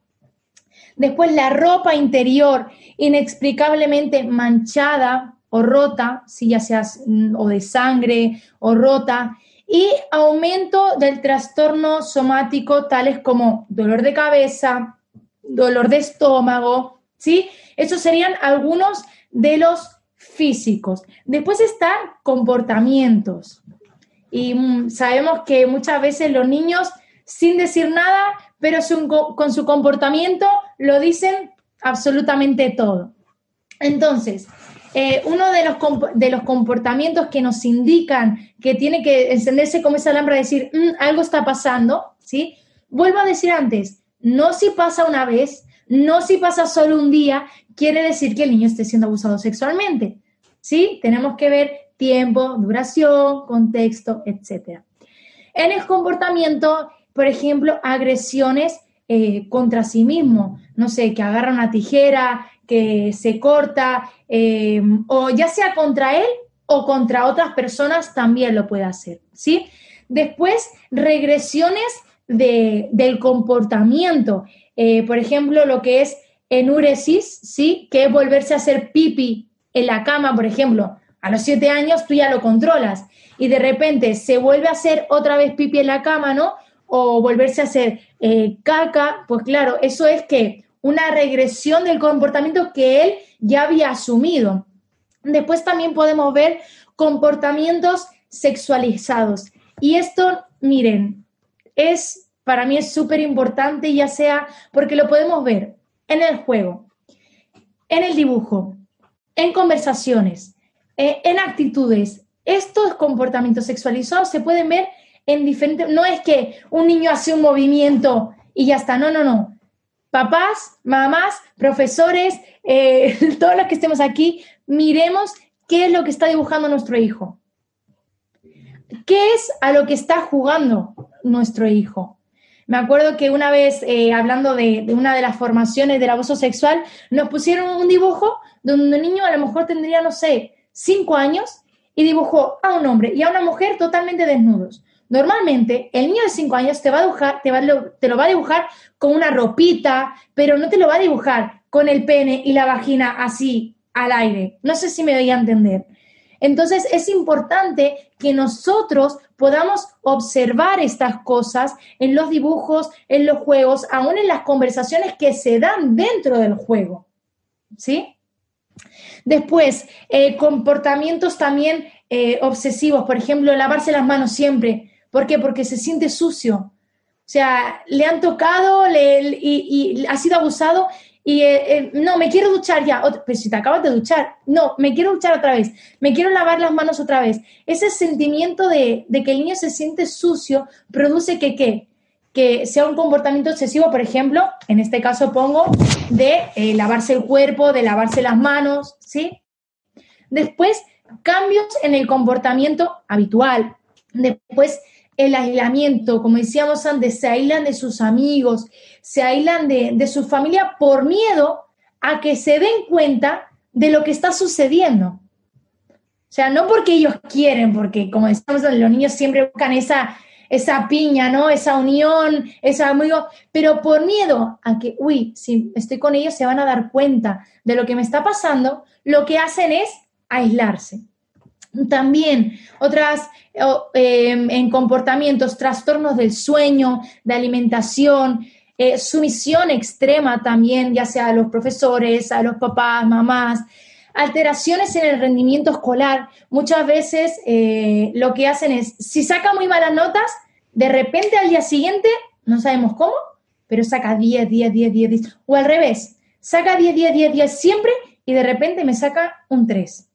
Después la ropa interior inexplicablemente manchada o rota, si ya sea mm, o de sangre o rota, y aumento del trastorno somático tales como dolor de cabeza, dolor de estómago, ¿sí? Esos serían algunos de los físicos. Después están comportamientos. Y mm, sabemos que muchas veces los niños, sin decir nada, pero con su comportamiento lo dicen absolutamente todo. Entonces, eh, uno de los, de los, comportamientos que nos indican que tiene que encenderse como esa y decir, mm, algo está pasando, ¿sí? Vuelvo a decir antes, no si pasa una vez, no si pasa solo un día, quiere decir que el niño esté siendo abusado sexualmente. ¿sí? Tenemos que ver tiempo, duración, contexto, etc. En el comportamiento, por ejemplo, agresiones eh, contra sí mismo, no sé, que agarra una tijera, que se corta, eh, o ya sea contra él o contra otras personas también lo puede hacer, ¿sí? Después, regresiones del comportamiento, eh, por ejemplo, lo que es enuresis, ¿sí? Que es volverse a hacer pipi en la cama, por ejemplo. A los siete años tú ya lo controlas y de repente se vuelve a hacer otra vez pipi en la cama, ¿no? O volverse a hacer eh, caca, pues claro, eso es que una regresión del comportamiento que él ya había asumido. Después también podemos ver comportamientos sexualizados. Y esto, miren, es para mí es súper importante, ya sea porque lo podemos ver en el juego, en el dibujo, en conversaciones, eh, en actitudes. Estos comportamientos sexualizados se pueden ver en diferentes... No es que un niño hace un movimiento y ya está, no, no, no. Papás, mamás, profesores, eh, <laughs> todos los que estemos aquí, miremos qué es lo que está dibujando nuestro hijo. ¿Qué es a lo que está jugando nuestro hijo? Me acuerdo que una vez, eh, hablando de, una de las formaciones del abuso sexual, nos pusieron un dibujo donde un niño a lo mejor tendría, no sé, cinco años y dibujó a un hombre y a una mujer totalmente desnudos. Normalmente, el niño de cinco años te va a dibujar, te, te lo va a dibujar con una ropita, pero no te lo va a dibujar con el pene y la vagina así al aire. No sé si me doy a entender. Entonces es importante que nosotros podamos observar estas cosas en los dibujos, en los juegos, aún en las conversaciones que se dan dentro del juego. ¿Sí? Después, eh, comportamientos también eh, obsesivos, por ejemplo, lavarse las manos siempre. ¿Por qué? Porque se siente sucio. O sea, le han tocado y, ha sido abusado y eh, eh, no, me quiero duchar ya, pero si te acabas de duchar, no, me quiero duchar otra vez, me quiero lavar las manos otra vez. Ese sentimiento de, que el niño se siente sucio produce que qué? Que sea un comportamiento excesivo, por ejemplo, en este caso pongo, de eh, lavarse el cuerpo, de lavarse las manos, ¿sí? Después, cambios en el comportamiento habitual. Después, el aislamiento, como decíamos antes, se aíslan de sus amigos, se aíslan de, su familia por miedo a que se den cuenta de lo que está sucediendo. O sea, no porque ellos quieren, porque como decíamos, los niños siempre buscan esa, esa piña, ¿no? Esa unión, ese amigo, pero por miedo a que, uy, si estoy con ellos se van a dar cuenta de lo que me está pasando, lo que hacen es aislarse. También otras em, en comportamientos, trastornos del sueño, de alimentación, eh, sumisión extrema también, ya sea a los profesores, a los papás, mamás, alteraciones en el rendimiento escolar. Muchas veces eh, lo que hacen es, si saca muy malas notas, de repente al día siguiente, no sabemos cómo, pero saca 10, 10, 10, 10, 10. O al revés, saca 10, 10, 10, 10 siempre y de repente me saca un 3.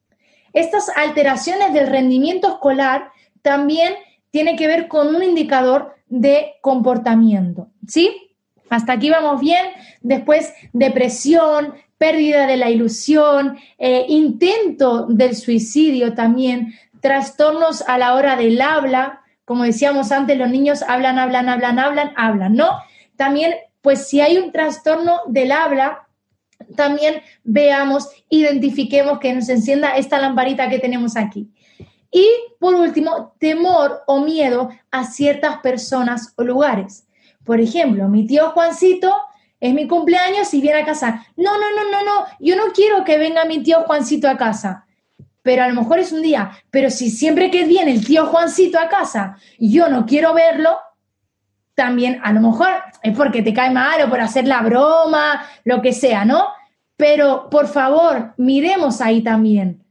Estas alteraciones del rendimiento escolar también tienen que ver con un indicador de comportamiento, ¿sí? Hasta aquí vamos bien. Después, depresión, pérdida de la ilusión, eh, intento del suicidio también, trastornos a la hora del habla. Como decíamos antes, los niños hablan, hablan, hablan, hablan, hablan, ¿no? También, pues si hay un trastorno del habla, también veamos, identifiquemos que nos encienda esta lamparita que tenemos aquí. Y por último, temor o miedo a ciertas personas o lugares. Por ejemplo, mi tío Juancito es mi cumpleaños y viene a casa. No, no, no, no, no, yo no quiero que venga mi tío Juancito a casa. Pero a lo mejor es un día. Pero si siempre que viene el tío Juancito a casa, yo no quiero verlo, también a lo mejor es porque te cae mal o por hacer la broma, lo que sea, ¿no? Pero por favor, miremos ahí también.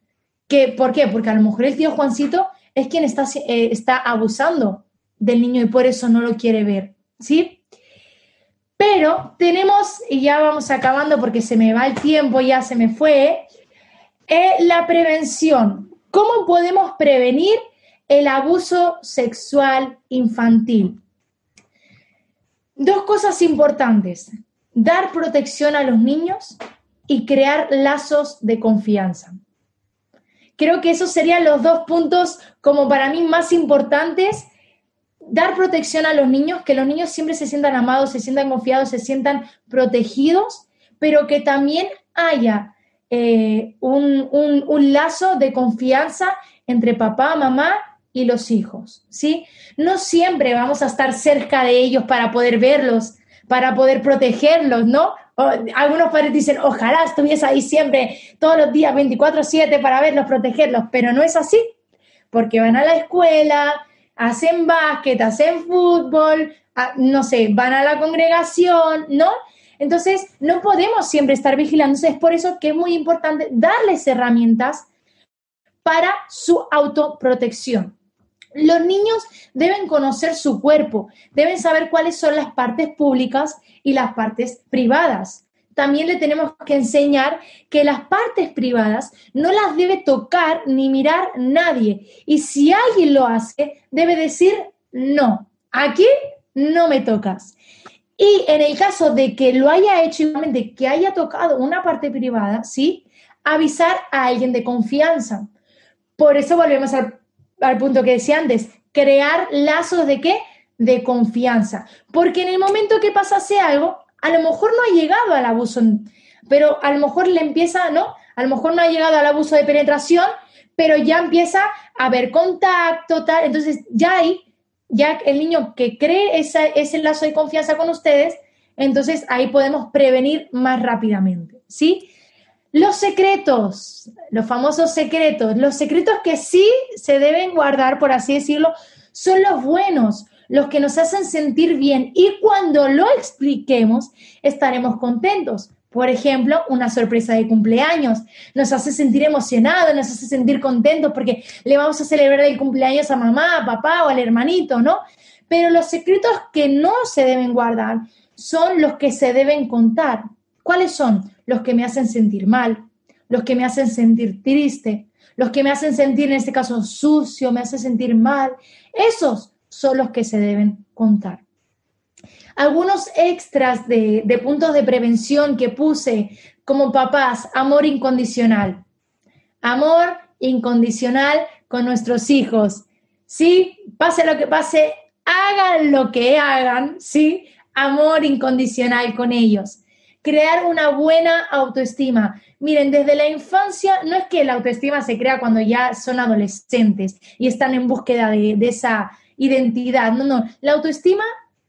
Que, ¿Por qué? Porque a lo mejor el tío Juancito es quien está, eh, está abusando del niño y por eso no lo quiere ver, ¿sí? Pero tenemos, y ya vamos acabando porque se me va el tiempo, ya se me fue, eh, la prevención. ¿Cómo podemos prevenir el abuso sexual infantil? Dos cosas importantes. Dar protección a los niños y crear lazos de confianza. Creo que esos serían los dos puntos como para mí más importantes. Dar protección a los niños, que los niños siempre se sientan amados, se sientan confiados, se sientan protegidos, pero que también haya eh, un, un lazo de confianza entre papá, mamá y los hijos, ¿sí? No siempre vamos a estar cerca de ellos para poder verlos, para poder protegerlos, ¿no? algunos padres dicen, ojalá estuviese ahí siempre, todos los días, 24/7, para verlos, protegerlos, pero no es así, porque van a la escuela, hacen básquet, hacen fútbol, no sé, van a la congregación, ¿no? Entonces, no podemos siempre estar vigilando. es por eso que es muy importante darles herramientas para su autoprotección. Los niños deben conocer su cuerpo, deben saber cuáles son las partes públicas y las partes privadas. También le tenemos que enseñar que las partes privadas no las debe tocar ni mirar nadie. Y si alguien lo hace, debe decir no. Aquí no me tocas. Y en el caso de que lo haya hecho igualmente, que haya tocado una parte privada, ¿sí? Avisar a alguien de confianza. Por eso volvemos al al punto que decía antes, crear lazos de qué? De confianza. Porque en el momento que pasase algo, a lo mejor no ha llegado al abuso, pero a lo mejor le empieza, ¿no? A lo mejor no ha llegado al abuso de penetración, pero ya empieza a haber contacto, tal. Entonces, ya hay, ya el niño que cree ese lazo de confianza con ustedes, entonces ahí podemos prevenir más rápidamente, ¿sí? Los secretos, los famosos secretos, los secretos que sí se deben guardar, por así decirlo, son los buenos, los que nos hacen sentir bien y cuando lo expliquemos estaremos contentos. Por ejemplo, una sorpresa de cumpleaños nos hace sentir emocionados, nos hace sentir contentos porque le vamos a celebrar el cumpleaños a mamá, a papá o al hermanito, ¿no? Pero los secretos que no se deben guardar son los que se deben contar. ¿Cuáles son? Los que me hacen sentir mal, los que me hacen sentir triste, los que me hacen sentir, en este caso, sucio, me hacen sentir mal. Esos son los que se deben contar. Algunos extras de, de puntos de prevención que puse como papás, amor incondicional. Amor incondicional con nuestros hijos. Sí, pase lo que pase, hagan lo que hagan, sí, amor incondicional con ellos crear una buena autoestima. Miren, desde la infancia no es que la autoestima se crea cuando ya son adolescentes y están en búsqueda de, esa identidad. No, no, la autoestima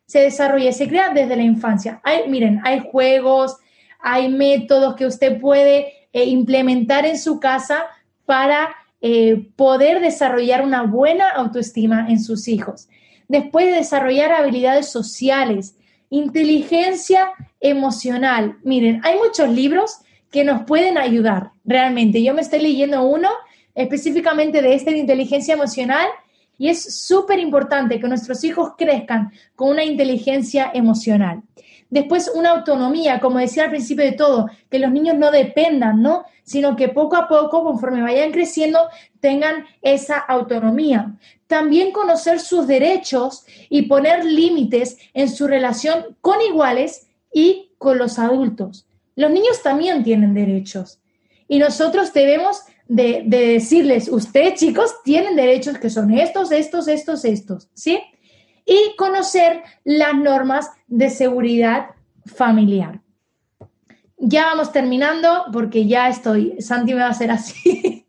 se desarrolla, se crea desde la infancia. Hay, miren, hay juegos, hay métodos que usted puede eh, implementar en su casa para eh, poder desarrollar una buena autoestima en sus hijos. Después de desarrollar habilidades sociales, Inteligencia emocional. Miren, hay muchos libros que nos pueden ayudar realmente. Yo me estoy leyendo uno específicamente de este inteligencia emocional y es súper importante que nuestros hijos crezcan con una inteligencia emocional. Después, una autonomía, como decía al principio de todo, que los niños no dependan, ¿no? Sino que poco a poco, conforme vayan creciendo, tengan esa autonomía. También conocer sus derechos y poner límites en su relación con iguales y con los adultos. Los niños también tienen derechos y nosotros debemos de, decirles, ustedes chicos tienen derechos que son estos, estos, estos, estos, ¿sí? Y conocer las normas de seguridad familiar. Ya vamos terminando porque ya estoy, Santi me va a hacer así.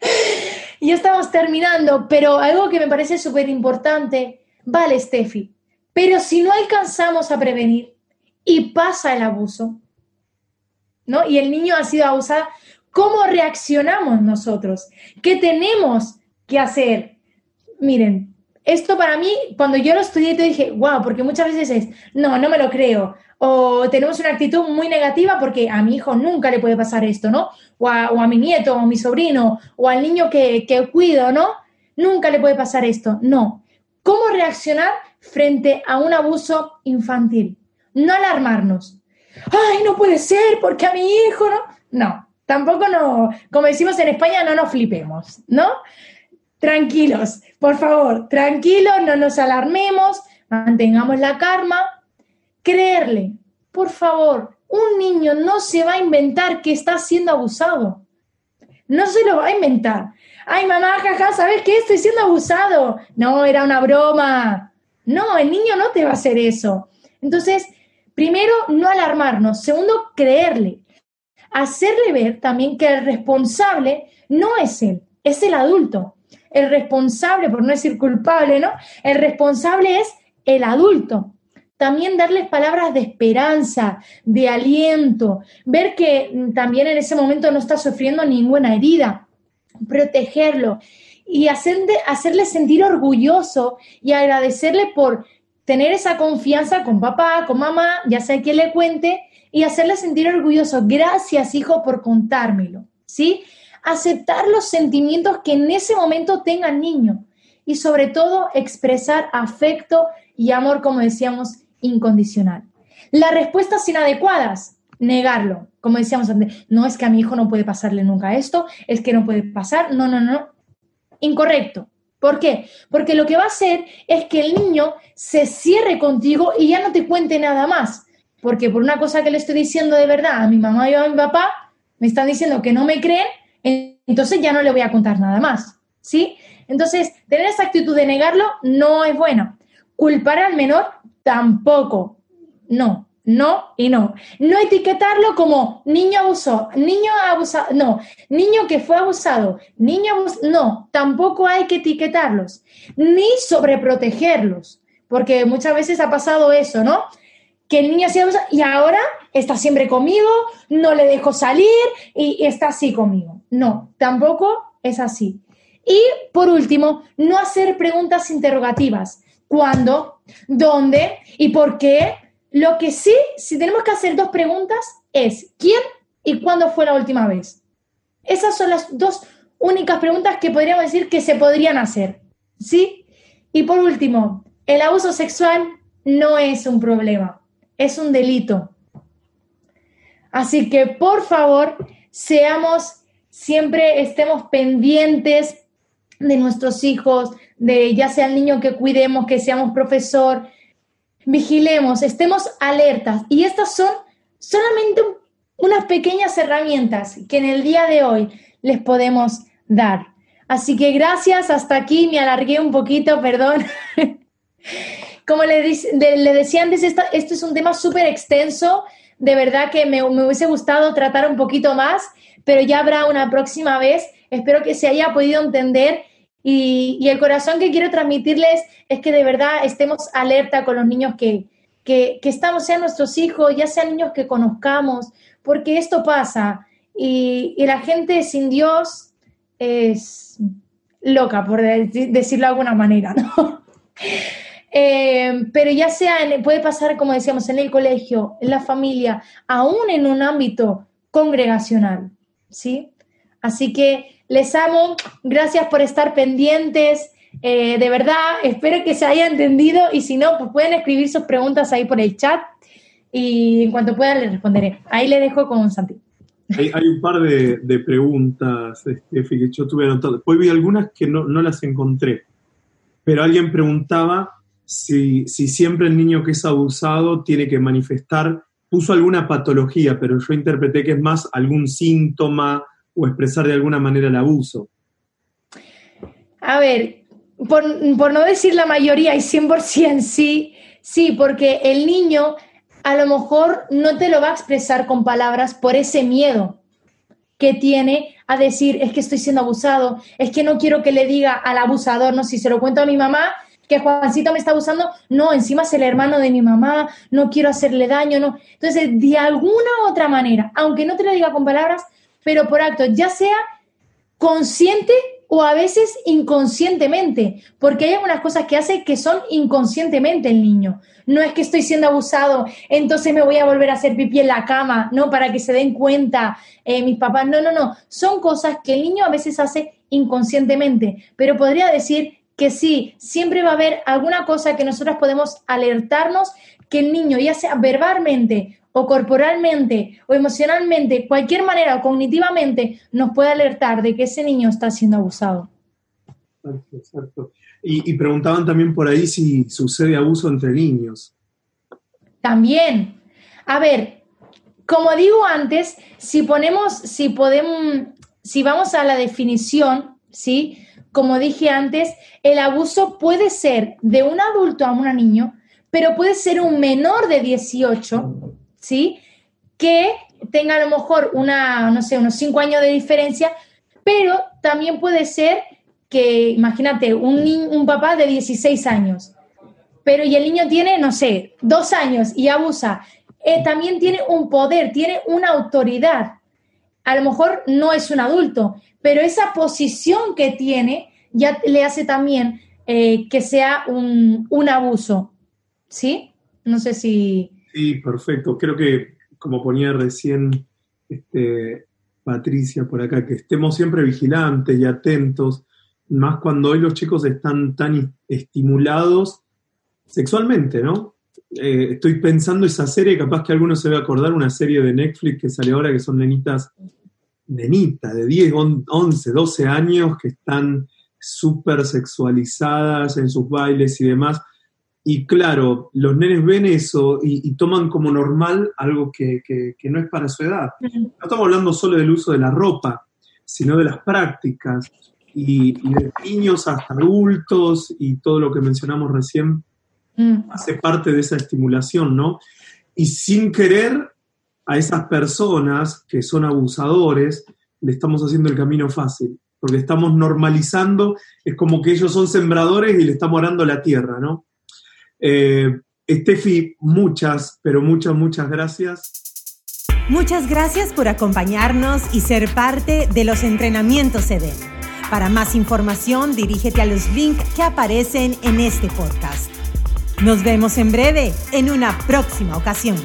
<laughs> ya estamos terminando, pero algo que me parece súper importante, vale, Steffi, pero si no alcanzamos a prevenir y pasa el abuso, ¿no? Y el niño ha sido abusado, ¿cómo reaccionamos nosotros? ¿Qué tenemos que hacer? Miren, esto para mí, cuando yo lo estudié, te dije, wow, porque muchas veces es, no, no me lo creo, o tenemos una actitud muy negativa porque a mi hijo nunca le puede pasar esto, ¿no? O a, mi nieto, o a mi sobrino, o al niño que, que cuido, ¿no? Nunca le puede pasar esto. No. ¿Cómo reaccionar frente a un abuso infantil? No alarmarnos. Ay, no puede ser porque a mi hijo, ¿no? No, tampoco no, como decimos en España, no nos flipemos, ¿no? Tranquilos, por favor, tranquilos, no nos alarmemos, mantengamos la calma, creerle. Por favor, un niño no se va a inventar que está siendo abusado. No se lo va a inventar. Ay, mamá, jaja, ¿sabes qué? Estoy siendo abusado. No, era una broma. No, el niño no te va a hacer eso. Entonces, primero, no alarmarnos. Segundo, creerle. Hacerle ver también que el responsable no es él, es el adulto. El responsable, por no decir culpable, ¿no? El responsable es el adulto. También darles palabras de esperanza, de aliento, ver que mm, también en ese momento no está sufriendo ninguna herida, protegerlo y hacerle, hacerle sentir orgulloso y agradecerle por tener esa confianza con papá, con mamá, ya sea que le cuente, y hacerle sentir orgulloso. Gracias, hijo, por contármelo. ¿Sí? Aceptar los sentimientos que en ese momento tenga el niño y sobre todo expresar afecto y amor, como decíamos, incondicional. Las respuestas inadecuadas, negarlo. Como decíamos antes, no es que a mi hijo no puede pasarle nunca esto, es que no puede pasar, no, no, no. Incorrecto. ¿Por qué? Porque lo que va a hacer es que el niño se cierre contigo y ya no te cuente nada más. Porque por una cosa que le estoy diciendo de verdad a mi mamá y a mi papá, me están diciendo que no me creen, entonces ya no le voy a contar nada más. ¿Sí? Entonces, tener esa actitud de negarlo no es bueno. Culpar al menor tampoco. No, no y no. No etiquetarlo como niño abusó, niño abusado, no, niño que fue abusado, niño abusado, no, tampoco hay que etiquetarlos, ni sobreprotegerlos, porque muchas veces ha pasado eso, ¿no? Que el niño se abusa y ahora está siempre conmigo, no le dejo salir y está así conmigo. No, tampoco es así. Y por último, no hacer preguntas interrogativas. ¿Cuándo? ¿Dónde? ¿Y por qué? Lo que sí, si tenemos que hacer dos preguntas, es ¿quién y cuándo fue la última vez? Esas son las dos únicas preguntas que podríamos decir que se podrían hacer. ¿Sí? Y por último, el abuso sexual no es un problema, es un delito. Así que por favor, seamos, siempre estemos pendientes de nuestros hijos, de ya sea el niño que cuidemos, que seamos profesor, vigilemos, estemos alertas. Y estas son solamente unas pequeñas herramientas que en el día de hoy les podemos dar. Así que gracias, hasta aquí me alargué un poquito, perdón. <laughs> Como le, le, decía antes, esto, es un tema súper extenso, de verdad que me hubiese gustado tratar un poquito más, pero ya habrá una próxima vez. Espero que se haya podido entender y, el corazón que quiero transmitirles es que de verdad estemos alerta con los niños que, que, estamos, sean nuestros hijos, ya sean niños que conozcamos, porque esto pasa y, la gente sin Dios es loca, por decirlo de alguna manera, ¿no? <laughs> Eh, pero ya sea, puede pasar, como decíamos, en el colegio, en la familia, aún en un ámbito congregacional, ¿sí? Así que les amo, gracias por estar pendientes. Eh, de verdad, espero que se haya entendido y si no, pues pueden escribir sus preguntas ahí por el chat y en cuanto puedan les responderé. Ahí le dejo con Santi. Hay, un par de, preguntas, Steffi, que yo tuve anotado. Después vi algunas que no, las encontré, pero alguien preguntaba si, si siempre el niño que es abusado tiene que manifestar, puso alguna patología, pero yo interpreté que es más algún síntoma, o expresar de alguna manera el abuso? A ver, por, no decir la mayoría y 100% sí, sí, porque el niño a lo mejor no te lo va a expresar con palabras por ese miedo que tiene a decir, es que estoy siendo abusado, es que no quiero que le diga al abusador, no, si se lo cuento a mi mamá, que Juancito me está abusando, no, encima es el hermano de mi mamá, no quiero hacerle daño, no. Entonces, de alguna u otra manera, aunque no te lo diga con palabras, pero por acto, ya sea consciente o a veces inconscientemente, porque hay algunas cosas que hace que son inconscientemente el niño. No es que estoy siendo abusado, entonces me voy a volver a hacer pipí en la cama, no, para que se den cuenta eh, mis papás. No, no, no. Son cosas que el niño a veces hace inconscientemente, pero podría decir que sí, siempre va a haber alguna cosa que nosotros podemos alertarnos que el niño, ya sea verbalmente o corporalmente o emocionalmente, cualquier manera o cognitivamente, nos puede alertar de que ese niño está siendo abusado. Exacto, Y, preguntaban también por ahí si sucede abuso entre niños. También. A ver, como digo antes, si ponemos, si podemos, si vamos a la definición, ¿sí? Como dije antes, el abuso puede ser de un adulto a un niño, pero puede ser un menor de 18, ¿sí? Que tenga a lo mejor una, no sé, unos 5 años de diferencia, pero también puede ser que, imagínate, un, un papá de 16 años, pero y el niño tiene, no sé, dos años y abusa, eh, también tiene un poder, tiene una autoridad. A lo mejor no es un adulto, pero esa posición que tiene ya le hace también eh, que sea un, un abuso. ¿Sí? No sé si... Sí, perfecto. Creo que, como ponía recién este, Patricia por acá, que estemos siempre vigilantes y atentos, más cuando hoy los chicos están tan estimulados sexualmente, ¿no? Eh, estoy pensando esa serie, capaz que alguno se va a acordar, una serie de Netflix que sale ahora, que son nenitas, nenitas de 10, 11, 12 años, que están súper sexualizadas en sus bailes y demás. Y claro, los nenes ven eso y, toman como normal algo que, no es para su edad. No estamos hablando solo del uso de la ropa, sino de las prácticas y, de niños hasta adultos y todo lo que mencionamos recién mm. hace parte de esa estimulación, ¿no? Y sin querer a esas personas que son abusadores, le estamos haciendo el camino fácil, porque estamos normalizando, es como que ellos son sembradores y le estamos orando la tierra, ¿no? Eh, Estefi, muchas, pero muchas, muchas gracias. Muchas gracias por acompañarnos y ser parte de los entrenamientos EDEN. Para más información, dirígete a los links que aparecen en este podcast. Nos vemos en breve en una próxima ocasión.